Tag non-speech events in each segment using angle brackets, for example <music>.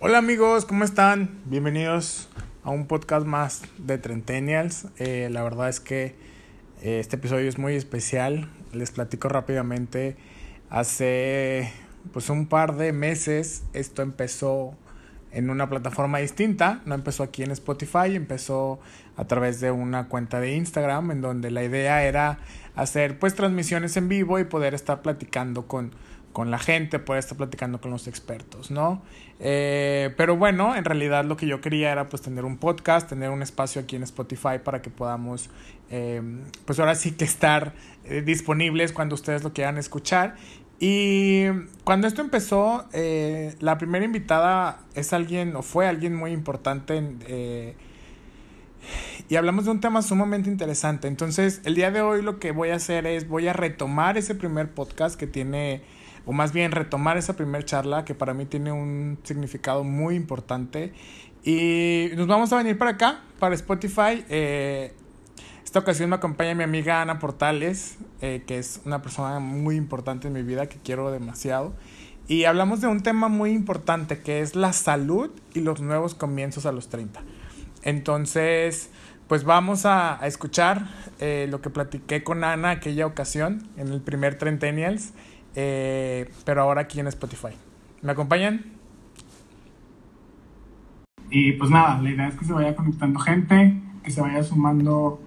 Hola amigos, ¿cómo están? Bienvenidos a un podcast más de Trentennials. Eh, la verdad es que eh, este episodio es muy especial. Les platico rápidamente. Hace pues un par de meses esto empezó en una plataforma distinta. No empezó aquí en Spotify, empezó a través de una cuenta de Instagram en donde la idea era hacer pues transmisiones en vivo y poder estar platicando con con la gente, poder estar platicando con los expertos, ¿no? Eh, pero bueno, en realidad lo que yo quería era pues tener un podcast, tener un espacio aquí en Spotify para que podamos, eh, pues ahora sí que estar eh, disponibles cuando ustedes lo quieran escuchar. Y cuando esto empezó, la primera invitada es alguien, o fue alguien muy importante y hablamos de un tema sumamente interesante. Entonces, el día de hoy lo que voy a hacer es, voy a retomar ese primer podcast que tiene o más bien retomar esa primera charla que para mí tiene un significado muy importante. Y nos vamos a venir para acá, para Spotify. Eh, esta ocasión me acompaña mi amiga Ana Portales, eh, que es una persona muy importante en mi vida, que quiero demasiado. Y hablamos de un tema muy importante, que es la salud y los nuevos comienzos a los 30. Entonces, pues vamos a, escuchar eh, lo que platiqué con Ana aquella ocasión, en el primer Trentennials. Eh, pero ahora aquí en Spotify. ¿Me acompañan? Y pues nada, la idea es que se vaya conectando gente, que se vaya sumando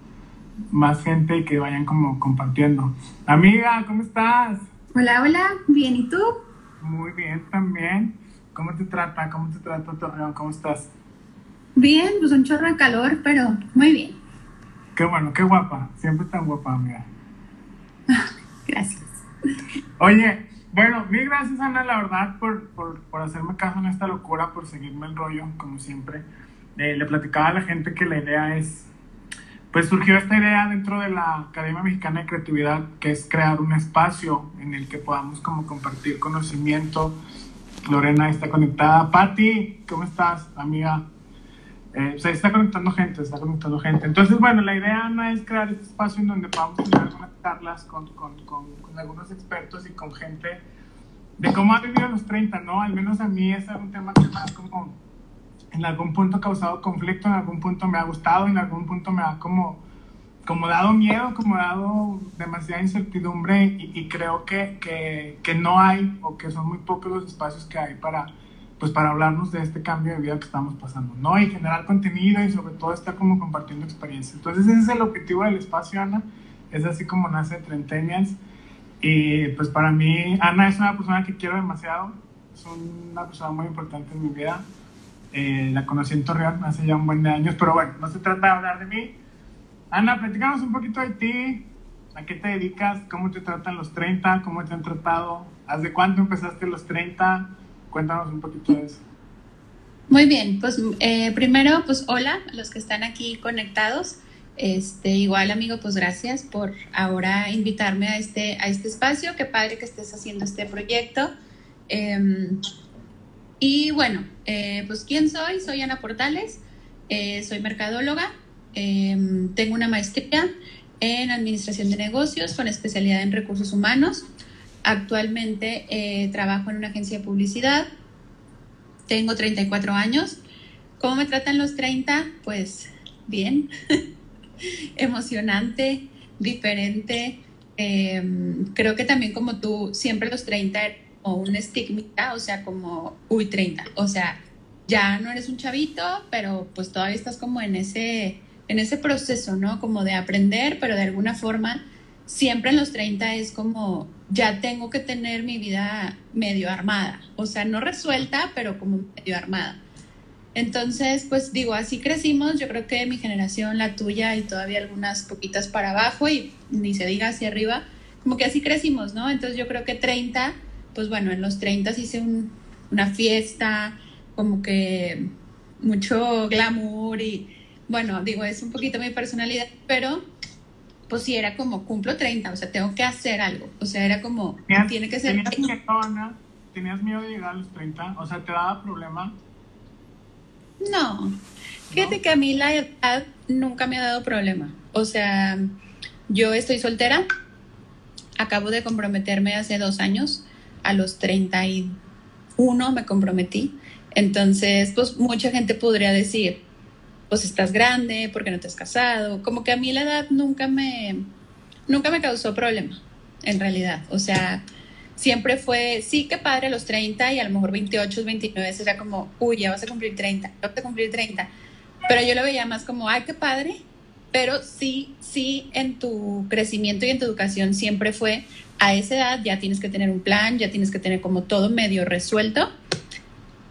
más gente y que vayan como compartiendo. Amiga, ¿cómo estás? Hola, hola, bien, ¿y tú? Muy bien también. ¿Cómo te trata? ¿Cómo te trata Torreón? ¿Cómo estás? Bien, pues un chorro de calor, pero muy bien. Qué bueno, qué guapa. Siempre tan guapa, amiga. <laughs> Gracias. Oye, bueno, mil gracias Ana, la verdad, por, por, por, hacerme caso en esta locura, por seguirme el rollo, como siempre. Eh, le platicaba a la gente que la idea es, pues surgió esta idea dentro de la Academia Mexicana de Creatividad, que es crear un espacio en el que podamos como compartir conocimiento. Lorena está conectada. Patti, ¿cómo estás, amiga? Eh, se está conectando gente, se está conectando gente. Entonces, bueno, la idea no es crear este espacio en donde podamos tener algunas charlas con, con, con, algunos expertos y con gente de cómo ha vivido los 30, ¿no? Al menos a mí es un tema que ha como en algún punto causado conflicto, en algún punto me ha gustado, en algún punto me ha como, como dado miedo, como dado demasiada incertidumbre y, y creo que, que, que no hay o que son muy pocos los espacios que hay para pues para hablarnos de este cambio de vida que estamos pasando, ¿no? Y generar contenido y sobre todo estar como compartiendo experiencias. Entonces ese es el objetivo del espacio, Ana. Es así como nace Trentenials. Y pues para mí, Ana es una persona que quiero demasiado. Es una persona muy importante en mi vida. Eh, la conocí en Torreón hace ya un buen de años, pero bueno, no se trata de hablar de mí. Ana, platicamos un poquito de ti. ¿A qué te dedicas? ¿Cómo te tratan los 30? ¿Cómo te han tratado? ¿Hace cuánto empezaste los 30? Cuéntanos un poquito de eso. Muy bien, pues eh, primero, pues hola a los que están aquí conectados. Este, igual amigo, pues gracias por ahora invitarme a este, a este espacio. Qué padre que estés haciendo este proyecto. Em, y bueno, eh, pues ¿quién soy? Soy Ana Portales, eh, soy mercadóloga, em, tengo una maestría en Administración de Negocios con especialidad en Recursos Humanos. Actualmente eh, trabajo en una agencia de publicidad. Tengo 34 años. ¿Cómo me tratan los 30? Pues bien, <laughs> emocionante, diferente. Em, creo que también como tú, siempre los 30 o un estigma, o sea, como, uy, 30, o sea, ya no eres un chavito, pero pues todavía estás como en ese, en ese proceso, ¿no? Como de aprender, pero de alguna forma siempre en los 30 es como, ya tengo que tener mi vida medio armada, o sea, no resuelta, pero como medio armada. Entonces, pues digo, así crecimos, yo creo que mi generación, la tuya y todavía algunas poquitas para abajo y ni se diga hacia arriba, como que así crecimos, ¿no? Entonces yo creo que 30, pues bueno, en los 30 hice una fiesta, como que mucho glamour y bueno, digo, es un poquito mi personalidad, pero pues sí era como cumplo 30, o sea, tengo que hacer algo. O sea, era como, tiene que ser. ¿Tenías miedo, ¿Tenías miedo de llegar a los 30? O sea, ¿te daba problema? No. Fíjate que a mí la edad nunca me ha dado problema. O sea, yo estoy soltera. Acabo de comprometerme hace dos años. A los 31 me comprometí. Entonces, pues mucha gente podría decir, pues estás grande, porque no te has casado? Como que a mí la edad nunca me, nunca me causó problema, en realidad. O sea, siempre fue, sí, que padre los 30 y a lo mejor 28, 29, era como, uy, ya vas a cumplir 30, vas a cumplir 30. Pero yo lo veía más como, ay, qué padre. Pero sí, sí, en tu crecimiento y en tu educación siempre fue, a esa edad ya tienes que tener un plan, ya tienes que tener como todo medio resuelto.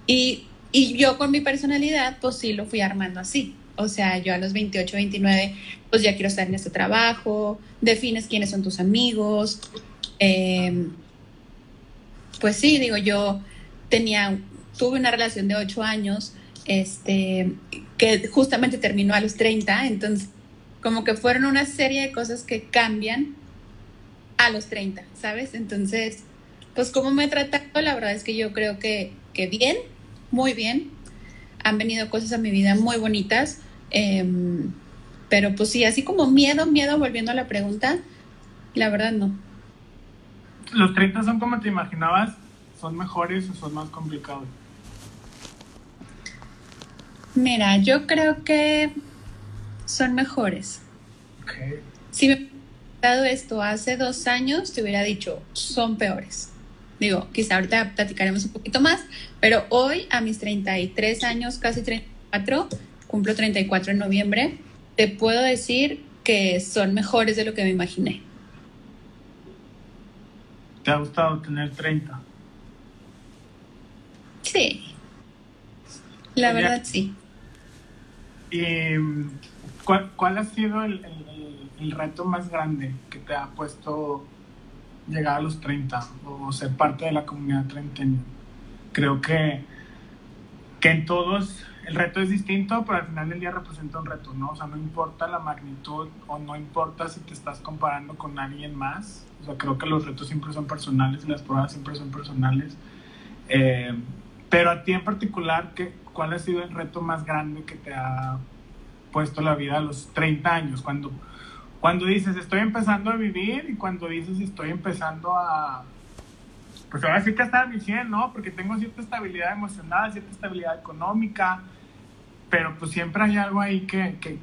Y, y yo con mi personalidad, pues sí lo fui armando así. O sea, yo a los 28, 29, pues ya quiero estar en este trabajo, defines quiénes son tus amigos. Eh, pues sí, digo, yo tenía, tuve una relación de 8 años, este, que justamente terminó a los 30, entonces como que fueron una serie de cosas que cambian a los 30, ¿sabes? Entonces, pues como me he tratado, la verdad es que yo creo que, que bien, muy bien. Han venido cosas a mi vida muy bonitas. Em, pero pues sí, así como miedo, miedo, volviendo a la pregunta, la verdad no. ¿Los 30 son como te imaginabas? ¿Son mejores o son más complicados? Mira, yo creo que son mejores. Okay. Si me hubiera dado esto hace dos años, te hubiera dicho, son peores. Digo, quizá ahorita platicaremos un poquito más, pero hoy a mis 33 años, casi 34, cumplo 34 en noviembre, te puedo decir que son mejores de lo que me imaginé. ¿Te ha gustado tener 30? Sí. La verdad, sí. ¿Y cuál, cuál ha sido el, el, el, reto más grande que te ha puesto llegar a los 30 o ser parte de la comunidad trenteña? Creo que, que en todos el reto es distinto, pero al final del día representa un reto, ¿no? O sea, no importa la magnitud o no importa si te estás comparando con alguien más. O sea, creo que los retos siempre son personales y las pruebas siempre son personales. Eh, pero a ti en particular, ¿qué, ¿cuál ha sido el reto más grande que te ha puesto la vida a los 30 años? Cuando, cuando dices estoy empezando a vivir y cuando dices estoy empezando a... Pues ahora sí que estar a mi 100, ¿no? Porque tengo cierta estabilidad emocional, cierta estabilidad económica, pero pues siempre hay algo ahí que, que,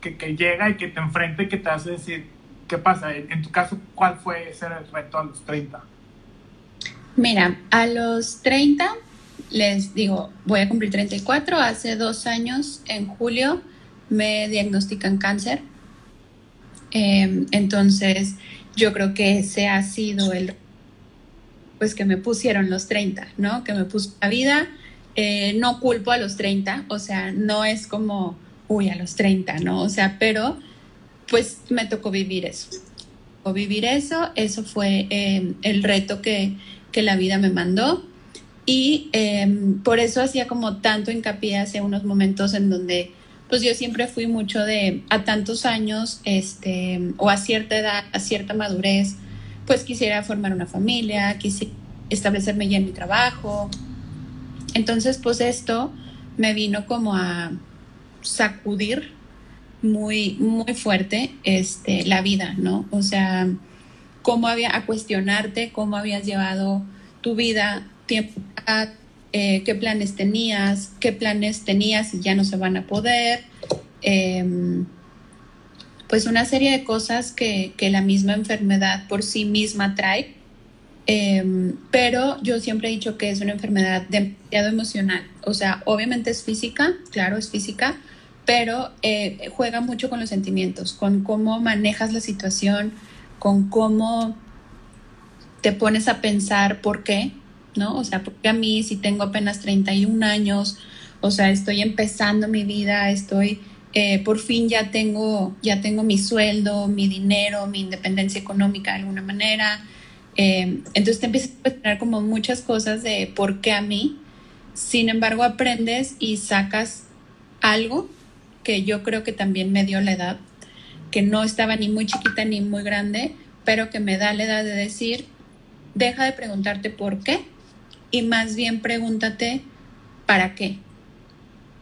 que, que llega y que te enfrenta y que te hace decir, ¿qué pasa? En tu caso, ¿cuál fue ese reto a los 30? Mira, a los 30 les digo, voy a cumplir 34. Hace dos años, en julio, me diagnostican cáncer. Eh, entonces, yo creo que ese ha sido el, pues que me pusieron los 30, ¿no? Que me puso la vida. Eh, no culpo a los 30, o sea, no es como, uy, a los 30, ¿no? O sea, pero pues me tocó vivir eso. O vivir eso, eso fue eh, el reto que, que la vida me mandó. Y eh, por eso hacía como tanto hincapié hace unos momentos en donde pues yo siempre fui mucho de a tantos años este, o a cierta edad, a cierta madurez, pues quisiera formar una familia, quisiera establecerme ya en mi trabajo. Entonces pues esto me vino como a sacudir muy, muy fuerte este, la vida, ¿no? O sea, cómo había, a cuestionarte cómo habías llevado tu vida tiempo, eh, qué planes tenías, qué planes tenías y ya no se van a poder. Eh, pues una serie de cosas que, que, la misma enfermedad por sí misma trae. Eh, pero yo siempre he dicho que es una enfermedad demasiado emocional. O sea, obviamente es física, claro, es física, pero eh, juega mucho con los sentimientos, con cómo manejas la situación, con cómo te pones a pensar por qué, ¿no? O sea, porque a mí si tengo apenas 31 años, o sea, estoy empezando mi vida, estoy, eh, por fin ya tengo, ya tengo mi sueldo, mi dinero, mi independencia económica de alguna manera. Eh, entonces te empiezas a cuestionar como muchas cosas de por qué a mí. Sin embargo, aprendes y sacas algo que yo creo que también me dio la edad, que no estaba ni muy chiquita ni muy grande, pero que me da la edad de decir, deja de preguntarte por qué y más bien pregúntate para qué,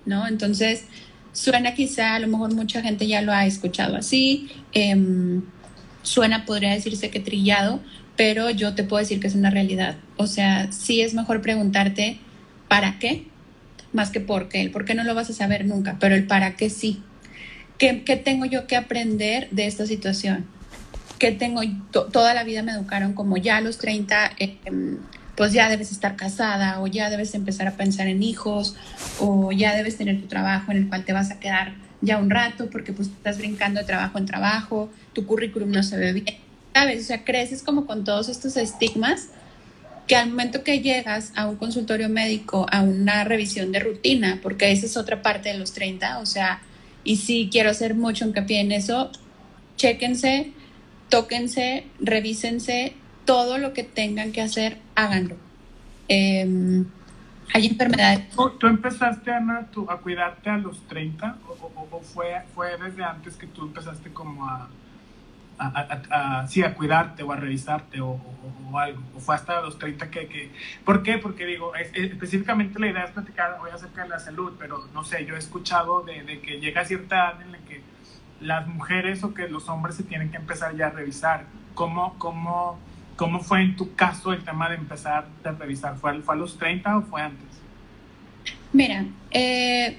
¿no? Entonces, suena quizá, a lo mejor mucha gente ya lo ha escuchado así, eh, suena, podría decirse que trillado, pero yo te puedo decir que es una realidad. O sea, sí es mejor preguntarte para qué más que por qué. El por qué no lo vas a saber nunca, pero el para qué sí. ¿Qué, qué tengo yo que aprender de esta situación? ¿Qué tengo? toda la vida me educaron como ya a los 30, eh, em, pues ya debes estar casada o ya debes empezar a pensar en hijos o ya debes tener tu trabajo en el cual te vas a quedar ya un rato porque pues estás brincando de trabajo en trabajo, tu currículum no se ve bien, ¿sabes? O sea, creces como con todos estos estigmas que al momento que llegas a un consultorio médico, a una revisión de rutina, porque esa es otra parte de los 30, o sea, y sí quiero hacer mucho hincapié en eso, chéquense, tóquense, revísense, todo lo que tengan que hacer, háganlo. Em, hay enfermedades. ¿Tú empezaste, Ana, a cuidarte a los 30 o, fue, fue desde antes que tú empezaste como a, a, sí, a cuidarte o a revisarte o, algo? ¿O fue hasta los 30 que, que... ¿Por qué? Porque digo, específicamente la idea es platicar hoy acerca de la salud, pero no sé, yo he escuchado de, de que llega cierta edad en la que las mujeres o que los hombres se tienen que empezar ya a revisar. ¿Cómo, cómo ¿Cómo fue en tu caso el tema de empezar a revisar? ¿Fue, a los 30 o fue antes? Mira, eh,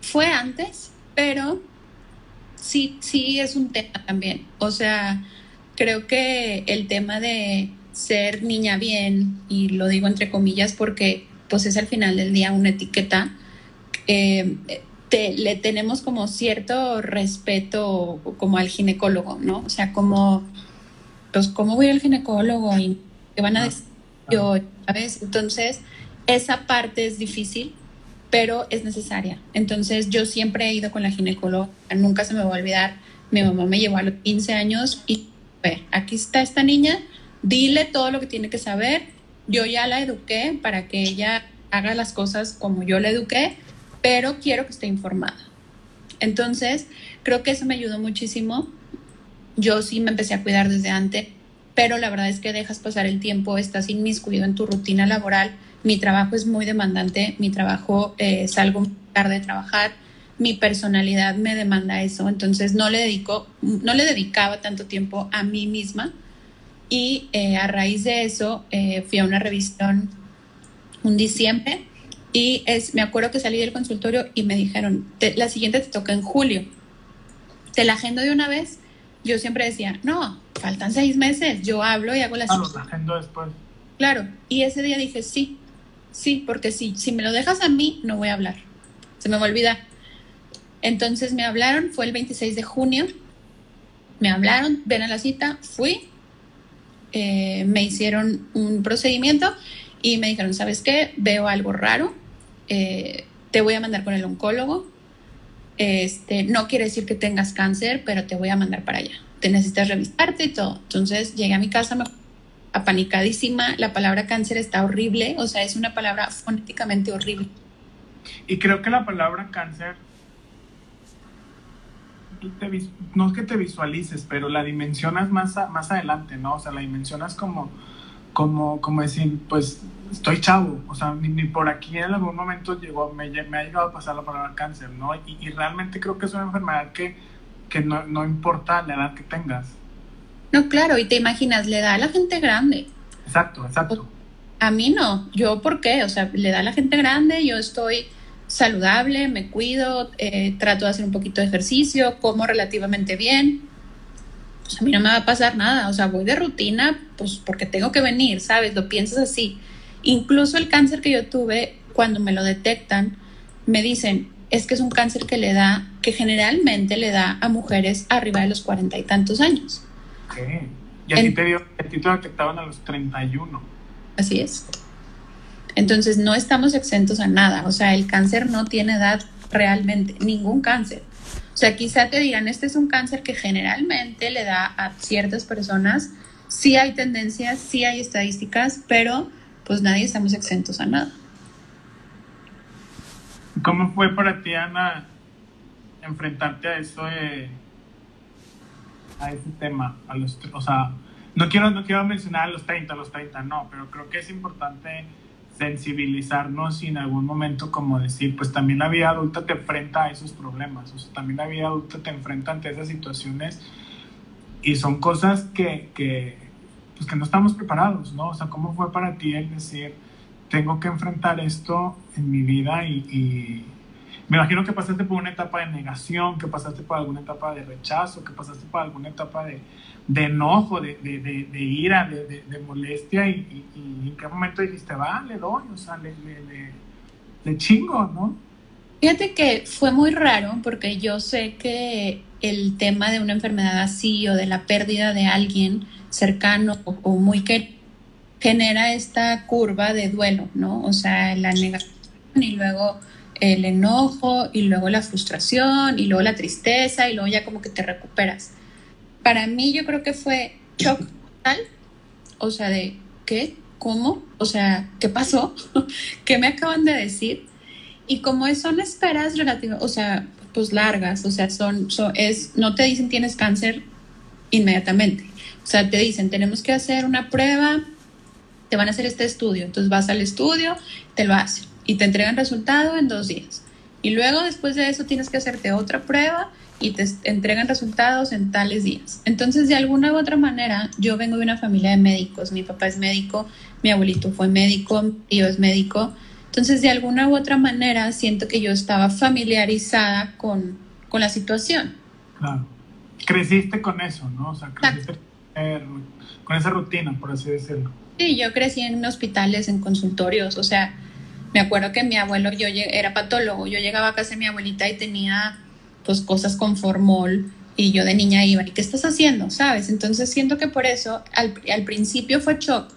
fue antes, pero sí, sí es un tema también. O sea, creo que el tema de ser niña bien, y lo digo entre comillas porque pues es al final del día una etiqueta, eh, le tenemos como cierto respeto como al ginecólogo, ¿no? O sea, como pues, ¿cómo voy al ginecólogo? ¿Y qué van a decir yo? ¿Sabes? Entonces, esa parte es difícil, pero es necesaria. Entonces, yo siempre he ido con la ginecóloga, nunca se me va a olvidar. Mi mamá me llevó a los 15 años y, ve, aquí está esta niña, dile todo lo que tiene que saber. Yo ya la eduqué para que ella haga las cosas como yo la eduqué, pero quiero que esté informada. Entonces, creo que eso me ayudó muchísimo yo sí me empecé a cuidar desde antes, pero la verdad es que dejas pasar el tiempo, estás inmiscuido en tu rutina laboral. Mi trabajo es muy demandante, mi trabajo eh, salgo tarde de trabajar, mi personalidad me demanda eso, entonces no le dedico, no le dedicaba tanto tiempo a mí misma y eh, a raíz de eso eh, fui a una revisión un diciembre y es, me acuerdo que salí del consultorio y me dijeron, la siguiente te toca en julio, te la agendo de una vez yo siempre decía, no, faltan seis meses, yo hablo y hago la Claro, la agendo después. Claro, y ese día dije, sí, sí, porque si, si me lo dejas a mí, no voy a hablar. Se me va a olvidar. Entonces me hablaron, fue el 26 de junio, me hablaron, ven a la cita, fui, eh, me hicieron un procedimiento y me dijeron, ¿sabes qué? Veo algo raro, eh, te voy a mandar con el oncólogo, este, no quiere decir que tengas cáncer, pero te voy a mandar para allá. Te necesitas revisarte y todo. Entonces llegué a mi casa me, apanicadísima. La palabra cáncer está horrible, o sea, es una palabra fonéticamente horrible. Y creo que la palabra cáncer, no es que te visualices, pero la dimensionas más, más adelante, ¿no? O sea, la dimensionas como, como, como decir, pues estoy chavo, o sea, ni, por aquí en algún momento llegó, me, me, ha llegado a pasar la palabra cáncer, ¿no? Y, realmente creo que es una enfermedad que, que no, no, importa la edad que tengas. No, claro, y te imaginas, le da a la gente grande. Exacto, exacto. A mí no, yo por qué, o sea, le da a la gente grande, yo estoy saludable, me cuido, eh, trato de hacer un poquito de ejercicio, como relativamente bien. Pues a mí no me va a pasar nada, o sea, voy de rutina, pues porque tengo que venir, ¿sabes? Lo piensas así. Incluso el cáncer que yo tuve, cuando me lo detectan, me dicen, es que es un cáncer que le da, que generalmente le da a mujeres arriba de los cuarenta y tantos años. Y a ti te, dio, te detectaban a los 31. Así es. Entonces no estamos exentos a nada. O sea, el cáncer no tiene edad realmente, ningún cáncer. O sea, quizá te digan, este es un cáncer que generalmente le da a ciertas personas. Sí hay tendencias, sí hay estadísticas, pero pues nadie estamos exentos a nada. ¿Cómo fue para ti, Ana, enfrentarte a eso de, a ese tema? A los, o sea, no quiero, no quiero mencionar a los 30, a los 30, no, pero creo que es importante sensibilizarnos y en algún momento como decir, pues también la vida adulta te enfrenta a esos problemas, o sea, también la vida adulta te enfrenta ante esas situaciones y son cosas que, que pues que no estamos preparados, ¿no? O sea, ¿cómo fue para ti el decir, tengo que enfrentar esto en mi vida y, me imagino que pasaste por una etapa de negación, que pasaste por alguna etapa de rechazo, que pasaste por alguna etapa de, enojo, de, de, de ira, de, molestia y, en qué momento dijiste, va, le doy, o sea, le, chingo, ¿no? Fíjate que fue muy raro porque yo sé que el tema de una enfermedad así o de la pérdida de alguien cercano o, muy que genera esta curva de duelo, ¿no? O sea, la negación y luego el enojo y luego la frustración y luego la tristeza y luego ya como que te recuperas. Para mí yo creo que fue shock total, o sea, de ¿qué? ¿Cómo? O sea, ¿qué pasó? <laughs> ¿Qué me acaban de decir? Y como son esperas relativas, o sea, pues largas, o sea, son, es, no te dicen tienes cáncer inmediatamente. O sea, te dicen, tenemos que hacer una prueba, te van a hacer este estudio. Entonces vas al estudio, te lo hacen y te entregan resultado en dos días. Y luego después de eso tienes que hacerte otra prueba y te entregan resultados en tales días. Entonces, de alguna u otra manera, yo vengo de una familia de médicos. Mi papá es médico, mi abuelito fue médico, mi tío es médico. Entonces, de alguna u otra manera, siento que yo estaba familiarizada con, la situación. Claro. Creciste con eso, ¿no? O sea, creciste con esa rutina, por así decirlo. Sí, yo crecí en hospitales, en consultorios, o sea, me acuerdo que mi abuelo, yo era patólogo, yo llegaba a casa de mi abuelita y tenía pues cosas con formol y yo de niña iba, ¿y qué estás haciendo? ¿Sabes? Entonces siento que por eso al, al principio fue shock,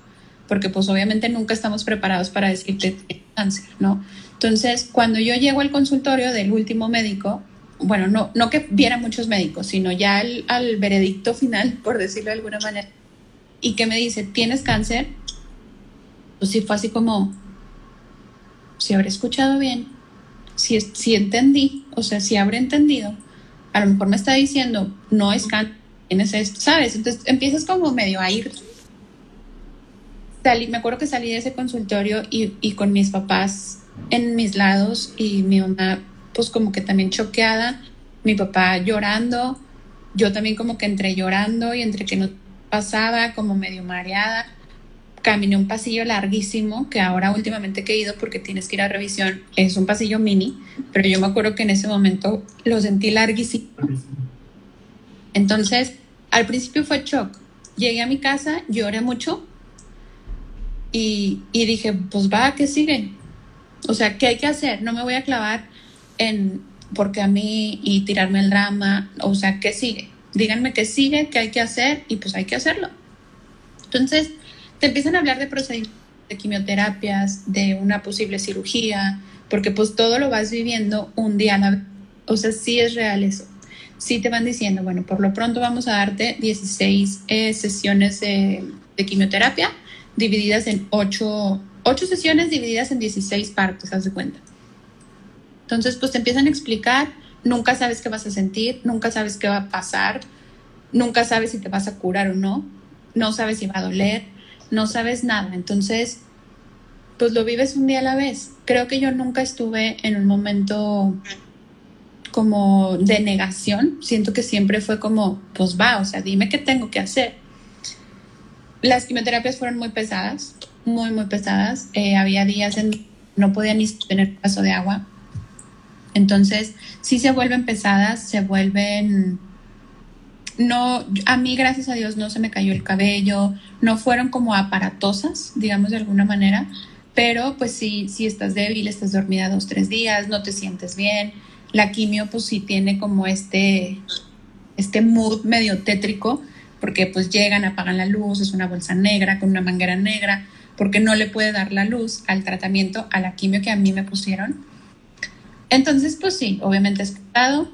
porque pues obviamente nunca estamos preparados para decirte cáncer, ¿no? Entonces, cuando yo llego al consultorio del último médico, bueno, no, no que viera muchos médicos, sino ya al, veredicto final, <laughs> por decirlo de alguna manera, y que me dice, ¿tienes cáncer? Pues sí, fue así como, si habré escuchado bien, si, si entendí, o sea, si habré entendido, a lo mejor me está diciendo, no es cáncer, tienes esto, ¿sabes? Entonces empiezas como medio a ir me acuerdo que salí de ese consultorio y, y, con mis papás en mis lados y mi mamá pues como que también choqueada, mi papá llorando, yo también como que entre llorando y entre que no pasaba como medio mareada. Caminé un pasillo larguísimo que ahora últimamente que he ido porque tienes que ir a revisión, es un pasillo mini, pero yo me acuerdo que en ese momento lo sentí larguísimo. Entonces, al principio fue shock. Llegué a mi casa, lloré mucho, y, dije, pues va, ¿qué sigue? O sea, ¿qué hay que hacer? No me voy a clavar en porque a mí y tirarme el drama, o sea, ¿qué sigue? Díganme qué sigue, qué hay que hacer y pues hay que hacerlo. Entonces, te empiezan a hablar de procedimientos, de quimioterapias, de una posible cirugía, porque pues todo lo vas viviendo un día a la vez. O sea, sí es real eso. Sí te van diciendo, bueno, por lo pronto vamos a darte 16 eh, sesiones de, de quimioterapia divididas en ocho, ocho sesiones divididas en 16 partes, haz de cuenta. Entonces, pues te empiezan a explicar, nunca sabes qué vas a sentir, nunca sabes qué va a pasar, nunca sabes si te vas a curar o no, no sabes si va a doler, no sabes nada. Entonces, pues lo vives un día a la vez. Creo que yo nunca estuve en un momento como de negación, siento que siempre fue como, pues va, o sea, dime qué tengo que hacer. Las quimioterapias fueron muy pesadas, muy, muy pesadas. Eh, había días en no podía ni tener un vaso de agua. Entonces, sí se vuelven pesadas, se vuelven... No, a mí, gracias a Dios, no se me cayó el cabello, no fueron como aparatosas, digamos de alguna manera, pero pues sí, si estás débil, estás dormida dos, tres días, no te sientes bien. La quimio, pues sí tiene como este, este mood medio tétrico, porque pues llegan, apagan la luz, es una bolsa negra con una manguera negra, porque no le puede dar la luz al tratamiento, a la quimio que a mí me pusieron. Entonces, pues sí, obviamente es pesado.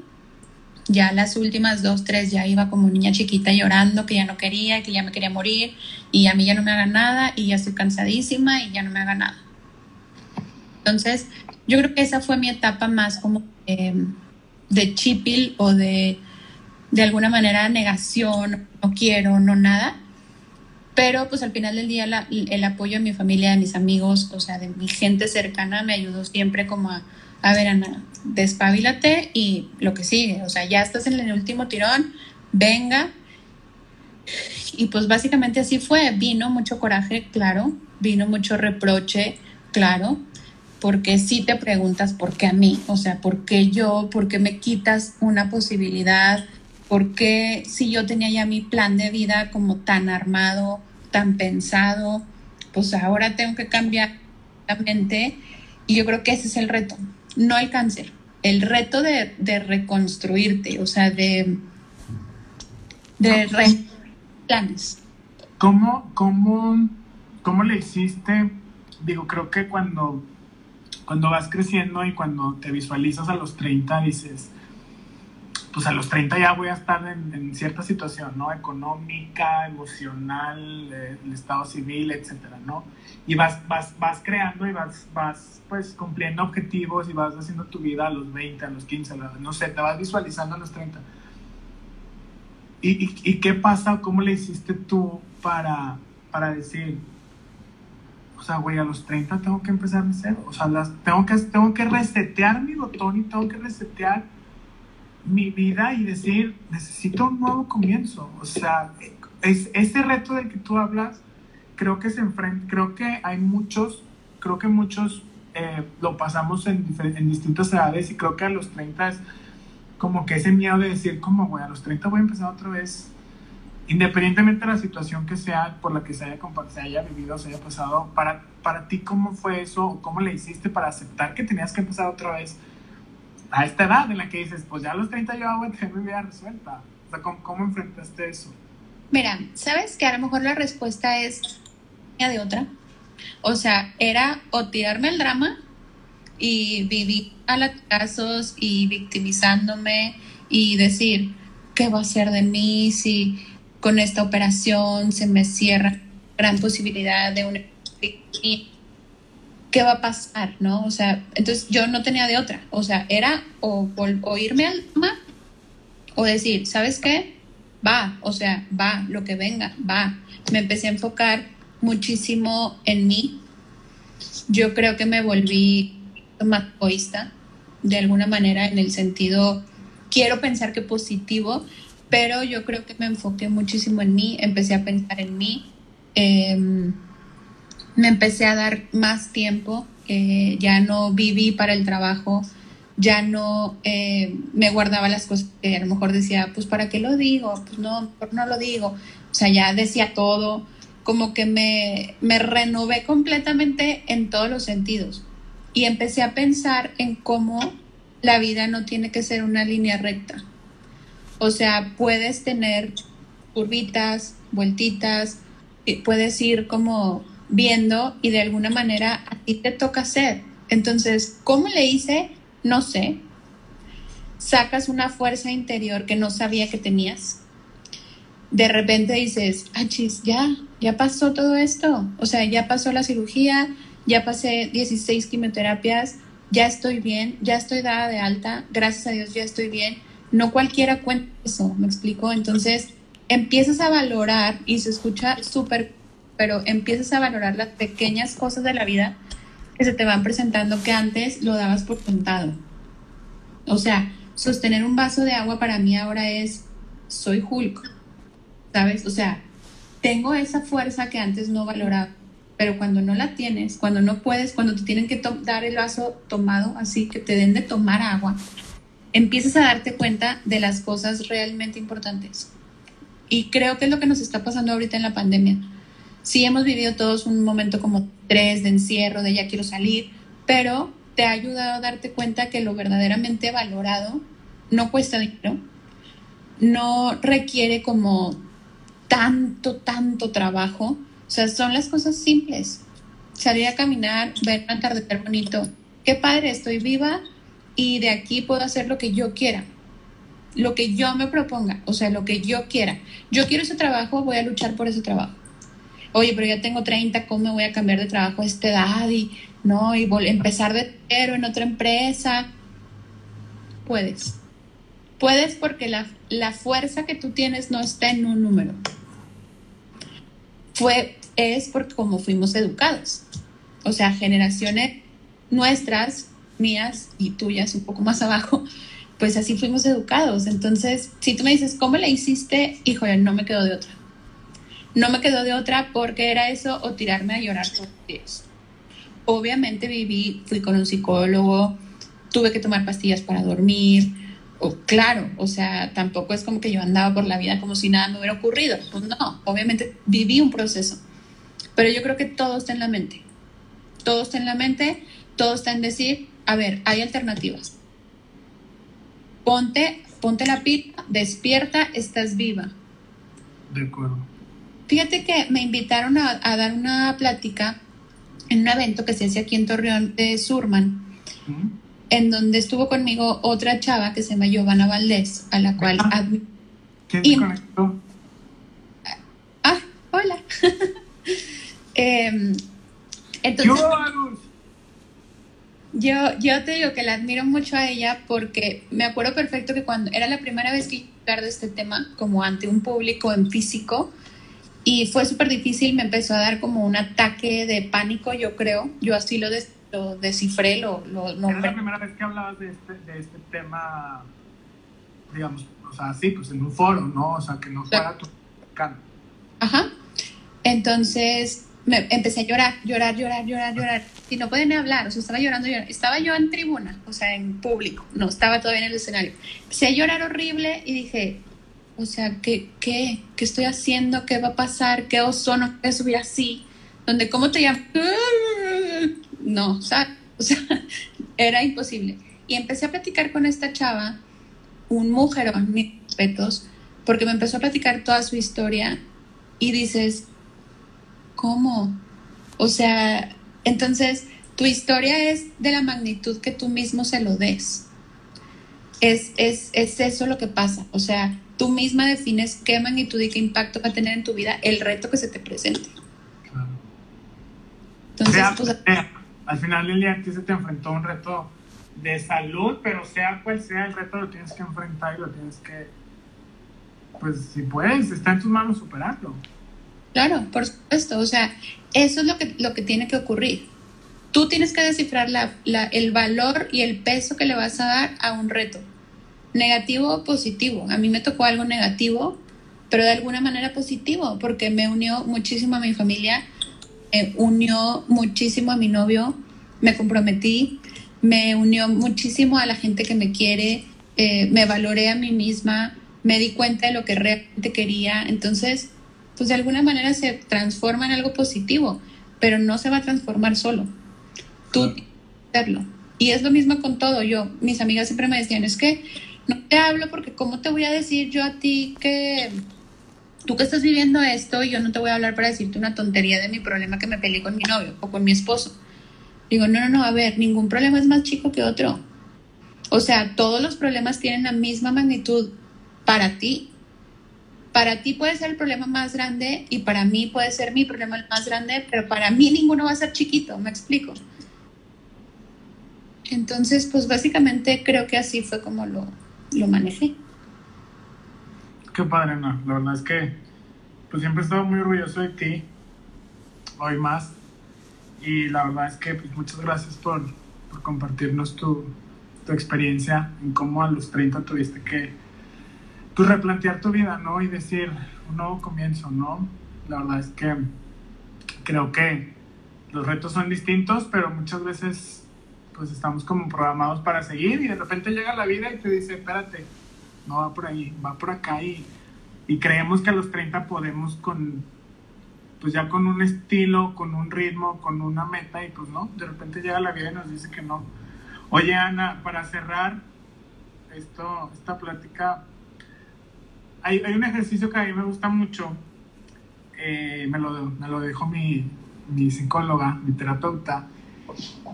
Ya las últimas dos, tres ya iba como niña chiquita llorando que ya no quería, que ya me quería morir y a mí ya no me haga nada y ya estoy cansadísima y ya no me haga nada. Entonces, yo creo que esa fue mi etapa más como de chipil o de de alguna manera negación, no quiero, no nada. Pero pues al final del día el apoyo de mi familia, de mis amigos, o sea, de mi gente cercana me ayudó siempre como a, a ver, despabilate y lo que sigue, o sea, ya estás en el último tirón, venga. Y pues básicamente así fue, vino mucho coraje, claro, vino mucho reproche, claro, porque si te preguntas por qué a mí, o sea, por qué yo, por qué me quitas una posibilidad, por qué si yo tenía ya mi plan de vida como tan armado, tan pensado, pues ahora tengo que cambiar la mente. Y yo creo que ese es el reto, no el cáncer, el reto de, reconstruirte, o sea, de, de planes. ¿Cómo, cómo, ¿Cómo le hiciste? Digo, creo que cuando cuando vas creciendo y cuando te visualizas a los 30, dices, pues a los 30 ya voy a estar en, cierta situación, ¿no? Económica, emocional, eh, el estado civil, etcétera, ¿no? Y vas, vas, vas creando y vas, vas, pues, cumpliendo objetivos y vas haciendo tu vida a los 20, a los 15, no sé, te vas visualizando a los 30. ¿Y, y, y qué pasa? ¿Cómo le hiciste tú para, para decir, o sea, güey, a los 30 tengo que empezar de cero. O sea, las, tengo, que, tengo que resetear mi botón y tengo que resetear mi vida y decir, necesito un nuevo comienzo. O sea, es, ese reto del que tú hablas, creo que se enfrenta, creo que hay muchos, creo que muchos eh, lo pasamos en, en, distintas edades y creo que a los 30 es como que ese miedo de decir, como, güey, a los 30 voy a empezar otra vez independientemente de la situación que sea por la que se haya, se haya vivido, se haya pasado, para, para ti, ¿cómo fue eso? ¿Cómo le hiciste para aceptar que tenías que empezar otra vez a esta edad en la que dices, pues ya a los 30 yo hago tener mi vida resuelta? O sea, ¿cómo, enfrentaste eso? Mira, ¿sabes que a lo mejor la respuesta es de otra? O sea, era o tirarme el drama y vivir a latigazos y victimizándome y decir, ¿qué va a ser de mí si con esta operación se me cierra gran posibilidad de un ¿qué va a pasar? ¿No? O sea, entonces yo no tenía de otra. O sea, era o, o irme al mar o decir, ¿sabes qué? Va, o sea, va, lo que venga, va. Me empecé a enfocar muchísimo en mí. Yo creo que me volví más egoísta, de alguna manera, en el sentido, quiero pensar que positivo, pero yo creo que me enfoqué muchísimo en mí, empecé a pensar en mí, em, me empecé a dar más tiempo, eh, ya no viví para el trabajo, ya no eh, me guardaba las cosas que a lo mejor decía, pues ¿para qué lo digo? Pues no, no lo digo. O sea, ya decía todo, como que me, me renové completamente en todos los sentidos. Y empecé a pensar en cómo la vida no tiene que ser una línea recta o sea, puedes tener curvitas, vueltitas, puedes ir como viendo y de alguna manera a ti te toca hacer. Entonces, ¿cómo le hice? No sé. Sacas una fuerza interior que no sabía que tenías. De repente dices, ah, chis, ya, ya pasó todo esto. O sea, ya pasó la cirugía, ya pasé 16 quimioterapias, ya estoy bien, ya estoy dada de alta, gracias a Dios ya estoy bien no cualquiera cuenta eso, ¿me explico? Entonces empiezas a valorar, y se escucha súper, pero empiezas a valorar las pequeñas cosas de la vida que se te van presentando que antes lo dabas por contado. O sea, sostener un vaso de agua para mí ahora es, soy Hulk, ¿sabes? O sea, tengo esa fuerza que antes no valoraba, pero cuando no la tienes, cuando no puedes, cuando te tienen que dar el vaso tomado así, que te den de tomar agua, empiezas a darte cuenta de las cosas realmente importantes. Y creo que es lo que nos está pasando ahorita en la pandemia. Sí hemos vivido todos un momento como tres de encierro, de ya quiero salir, pero te ha ayudado a darte cuenta que lo verdaderamente valorado no cuesta dinero, no requiere como tanto, tanto trabajo. O sea, son las cosas simples. Salir a caminar, ver un atardecer bonito. Qué padre, estoy viva y de aquí puedo hacer lo que yo quiera, lo que yo me proponga, o sea, lo que yo quiera. Yo quiero ese trabajo, voy a luchar por ese trabajo. Oye, pero ya tengo 30, ¿cómo me voy a cambiar de trabajo a esta edad? Y, no, y empezar de cero en otra empresa. Puedes. Puedes porque la, la fuerza que tú tienes no está en un número. Fue, es porque como fuimos educados. O sea, generaciones nuestras mías y tuyas un poco más abajo, pues así fuimos educados. Entonces, si tú me dices, ¿cómo le hiciste? Híjole, no me quedó de otra. No me quedó de otra porque era eso o tirarme a llorar los días. obviamente viví, fui con un psicólogo, tuve que tomar pastillas para dormir, o, claro, o sea, tampoco es como que yo andaba por la vida como si nada me hubiera ocurrido, pues no, obviamente viví un proceso, pero yo creo que todo está en la mente, todo está en la mente, todo está en decir, a ver, hay alternativas. Ponte, ponte la pila, despierta, estás viva. De acuerdo. Fíjate que me invitaron a, a dar una plática en un evento que se hace aquí en Torreón de Surman, en donde estuvo conmigo otra chava que se llama Giovanna Valdés, a la cual admiro. ¿Quién te conectó? Ah, hola. <laughs> eh, entonces, yo, yo te digo que la admiro mucho a ella porque me acuerdo perfecto que cuando era la primera vez que hablar de este tema, como ante un público en físico, y fue súper difícil, me empezó a dar como un ataque de pánico, yo creo. Yo así lo, des, lo descifré, lo, lo nombré. Era la primera vez que hablabas de este, de este tema, digamos, o sea, sí, pues en un foro, ¿no? O sea, que no fuera tu canto. Ajá. Entonces me empecé a llorar, llorar, llorar, llorar, llorar. Y no podía ni hablar, o sea, estaba llorando, llorando. Estaba yo en tribuna, o sea, en público, no estaba todavía en el escenario. Empecé a llorar horrible y dije, o sea, ¿qué, qué, qué estoy haciendo? ¿Qué va a pasar? ¿Qué oso no puede subir así? Donde, ¿cómo te llamas? <laughs> No, ¿sabes? O sea, <laughs> era imposible. Y empecé a platicar con esta chava, un mujerón, mis respetos, porque me empezó a platicar toda su historia y dices, ¿cómo? O sea, entonces tu historia es de la magnitud que tú mismo se lo des. Es, es, es eso lo que pasa. O sea, tú misma defines qué magnitud y qué impacto va a tener en tu vida el reto que se te presente. Claro. Entonces, pues, al final del día ti se te enfrentó a un reto de salud, pero sea cual sea el reto, lo tienes que enfrentar y lo tienes que, pues si puedes, está en tus manos superarlo. Claro, por supuesto, o sea, eso es lo que, lo que tiene que ocurrir. Tú tienes que descifrar la, la, el valor y el peso que le vas a dar a un reto negativo o positivo. A mí me tocó algo negativo, pero de alguna manera positivo, porque me unió muchísimo a mi familia, me unió muchísimo a mi novio, me comprometí, me unió muchísimo a la gente que me quiere, eh, me valoré a mí misma, me di cuenta de lo que realmente quería, entonces, pues de alguna manera se transforma en algo positivo, pero no se va a transformar solo. Tú tienes que hacerlo. Y es lo mismo con todo. Yo, mis amigas siempre me decían, es que no te hablo porque cómo te voy a decir yo a ti que tú que estás viviendo esto y yo no te voy a hablar para decirte una tontería de mi problema que me peleé con mi novio o con mi esposo. Digo, no, no, no, a ver, ningún problema es más chico que otro. O sea, todos los problemas tienen la misma magnitud para ti. Para ti puede ser el problema más grande y para mí puede ser mi problema el más grande, pero para mí ninguno va a ser chiquito, me explico. Entonces, pues básicamente creo que así fue como lo, lo manejé. Qué padre, no. La verdad es que pues siempre he estado muy orgulloso de ti, hoy más. Y la verdad es que pues, muchas gracias por, por compartirnos tu, tu, experiencia en cómo a los 30 tuviste que pues, replantear tu vida, ¿no? Y decir un nuevo comienzo, ¿no? La verdad es que creo que los retos son distintos, pero muchas veces pues estamos como programados para seguir y de repente llega la vida y te dice, espérate, no va por ahí, va por acá y, y creemos que a los 30 podemos con, pues ya con un estilo, con un ritmo, con una meta y pues no, de repente llega la vida y nos dice que no. Oye Ana, para cerrar esto, esta plática, hay, hay un ejercicio que a mí me gusta mucho, eh, me, lo, me lo dijo mi, mi psicóloga, mi terapeuta,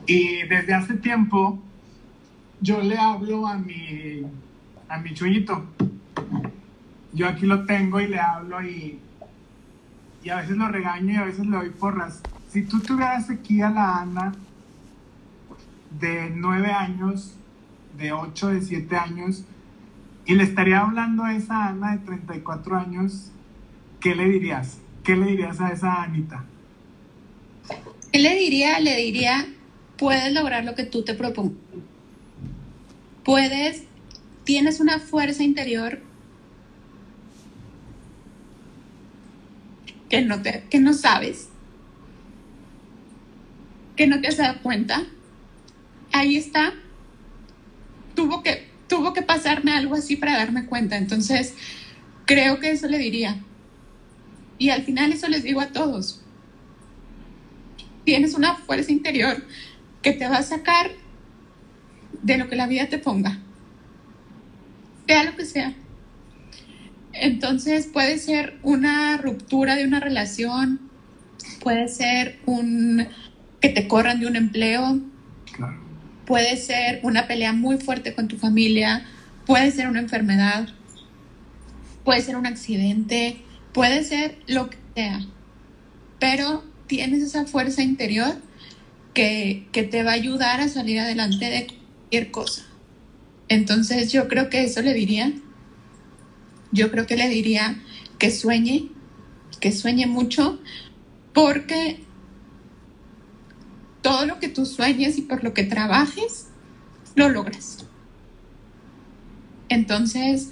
y desde hace tiempo yo le hablo a mi, a mi. Yo aquí lo tengo y le hablo y, y a veces lo regaño y a veces le doy porras. Si tú tuvieras aquí a la Ana de nueve años, de ocho, de siete años, y le estaría hablando a esa Ana de 34 años, ¿qué le dirías? ¿Qué le dirías a esa Anita? ¿Qué le diría? Le diría, puedes lograr lo que tú te propongas. Puedes, tienes una fuerza interior que no, te, que no sabes. que no te has dado cuenta. Ahí está. Tuvo que, tuvo que pasarme algo así para darme cuenta. Entonces, creo que eso le diría. Y al final eso les digo a todos. Tienes una fuerza interior que te va a sacar de lo que la vida te ponga. Sea lo que sea. Entonces puede ser una ruptura de una relación, puede ser un que te corran de un empleo, puede ser una pelea muy fuerte con tu familia, puede ser una enfermedad, puede ser un accidente, puede ser lo que sea, pero tienes esa fuerza interior que, que te va a ayudar a salir adelante de cualquier cosa. Entonces yo creo que eso le diría, yo creo que le diría que sueñe, que sueñe mucho, porque todo lo que tú sueñes y por lo que trabajes, lo logras. Entonces,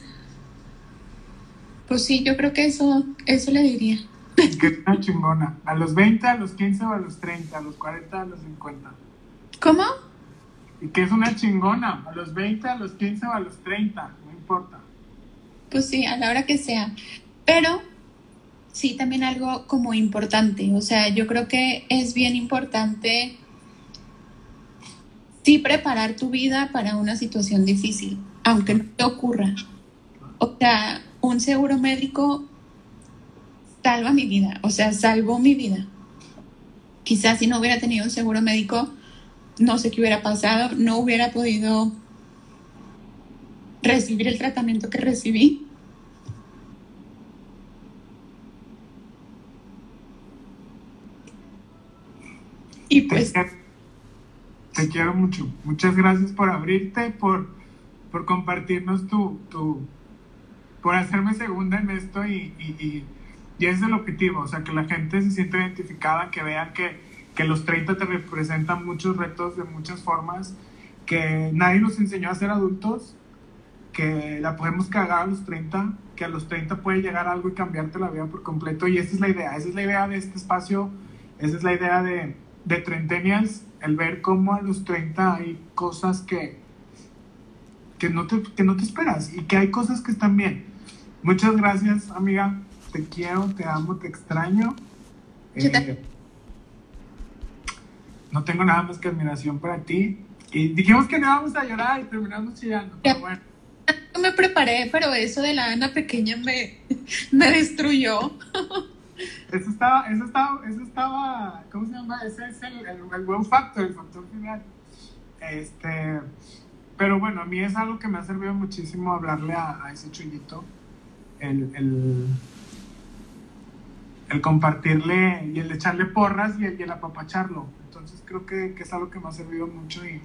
pues sí, yo creo que eso, eso le diría. <laughs> Que es una chingona. ¿A los 20, a los 15 o a los 30? ¿A los 40, a los 50? ¿Cómo? Y que es una chingona. ¿A los 20, a los 15 o a los 30? No importa. Pues sí, a la hora que sea. Pero sí, también algo como importante. O sea, yo creo que es bien importante sí preparar tu vida para una situación difícil, aunque no te ocurra. O sea, un seguro médico salva mi vida, o sea, salvó mi vida. Quizás si no hubiera tenido un seguro médico, no sé qué hubiera pasado, no hubiera podido recibir el tratamiento que recibí. Y pues... Te quiero mucho. Muchas gracias por abrirte, por, por compartirnos tu, tu, por hacerme segunda en esto y, y, y, ese es el objetivo, o sea, que la gente se sienta identificada, que vean que, que los 30 te representan muchos retos de muchas formas, que nadie nos enseñó a ser adultos, que la podemos cagar a los 30, que a los 30 puede llegar algo y cambiarte la vida por completo y esa es la idea, esa es la idea de este espacio, esa es la idea de, de Trentenials, el ver cómo a los 30 hay cosas que, que, no te, que no te esperas y que hay cosas que están bien. Muchas gracias, amiga. Te quiero, te amo, te extraño. Eh, no tengo nada más que admiración para ti. Y dijimos que no íbamos a llorar y terminamos chillando. Pero bueno. Me preparé, pero eso de la Ana pequeña me, me destruyó. Eso estaba, eso estaba, eso estaba, ¿cómo se llama? Ese es el, el, buen factor, el factor final. Este, pero bueno, a mí es algo que me ha servido muchísimo hablarle a, ese chullito, el, el, el, compartirle y el echarle porras y el, y el apapacharlo. Entonces creo que, que, es algo que me ha servido mucho y,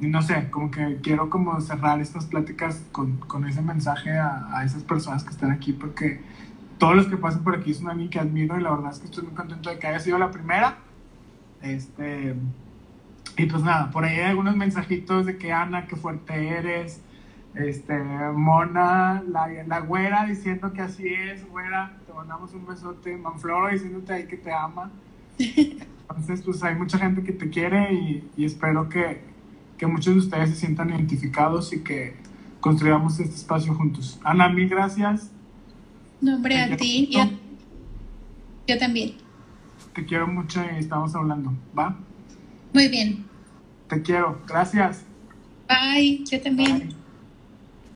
y, no sé, como que quiero como cerrar estas pláticas con, con ese mensaje a, a esas personas que están aquí porque todos los que pasan por aquí son a mí que admiro y la verdad es que estoy muy contento de que haya sido la primera. Este, y pues nada, por ahí hay algunos mensajitos de que Ana, qué fuerte eres. Este, Mona, la, la güera diciendo que así es, güera, te mandamos un besote. Manfloro diciéndote ahí que te ama. Entonces, pues hay mucha gente que te quiere y, y espero que, que muchos de ustedes se sientan identificados y que construyamos este espacio juntos. Ana, mil gracias. No, hombre, a ti y yo también. Te quiero mucho y estamos hablando, ¿va? Muy bien. Te quiero, gracias. Bye, yo también.